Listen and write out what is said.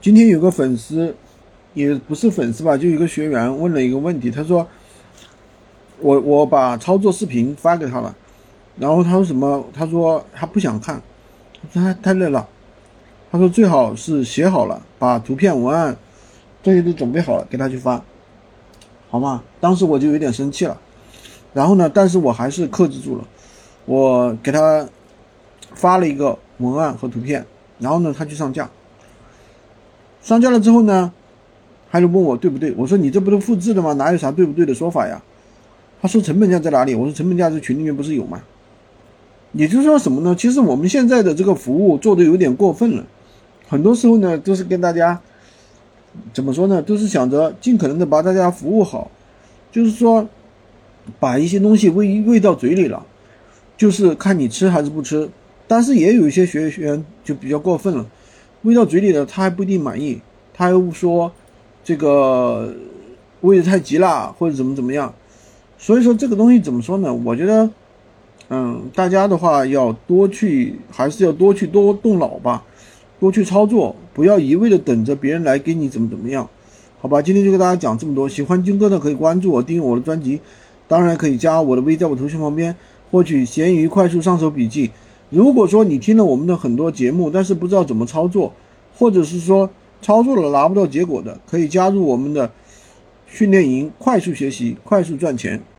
今天有个粉丝，也不是粉丝吧，就一个学员问了一个问题，他说，我我把操作视频发给他了，然后他说什么？他说他不想看，他太累了。他说最好是写好了，把图片、文案这些都准备好了给他去发，好吗？当时我就有点生气了，然后呢，但是我还是克制住了，我给他发了一个文案和图片，然后呢，他去上架，上架了之后呢，他就问我对不对？我说你这不都复制的吗？哪有啥对不对的说法呀？他说成本价在哪里？我说成本价在群里面不是有吗？也就是说什么呢？其实我们现在的这个服务做的有点过分了。很多时候呢，都是跟大家怎么说呢？都是想着尽可能的把大家服务好，就是说把一些东西喂喂到嘴里了，就是看你吃还是不吃。但是也有一些学员就比较过分了，喂到嘴里了，他还不一定满意，他又不说这个喂的太急了，或者怎么怎么样。所以说这个东西怎么说呢？我觉得，嗯，大家的话要多去，还是要多去多动脑吧。多去操作，不要一味的等着别人来给你怎么怎么样，好吧？今天就跟大家讲这么多。喜欢军哥的可以关注我，订阅我的专辑，当然可以加我的微，在我头像旁边获取闲鱼快速上手笔记。如果说你听了我们的很多节目，但是不知道怎么操作，或者是说操作了拿不到结果的，可以加入我们的训练营，快速学习，快速赚钱。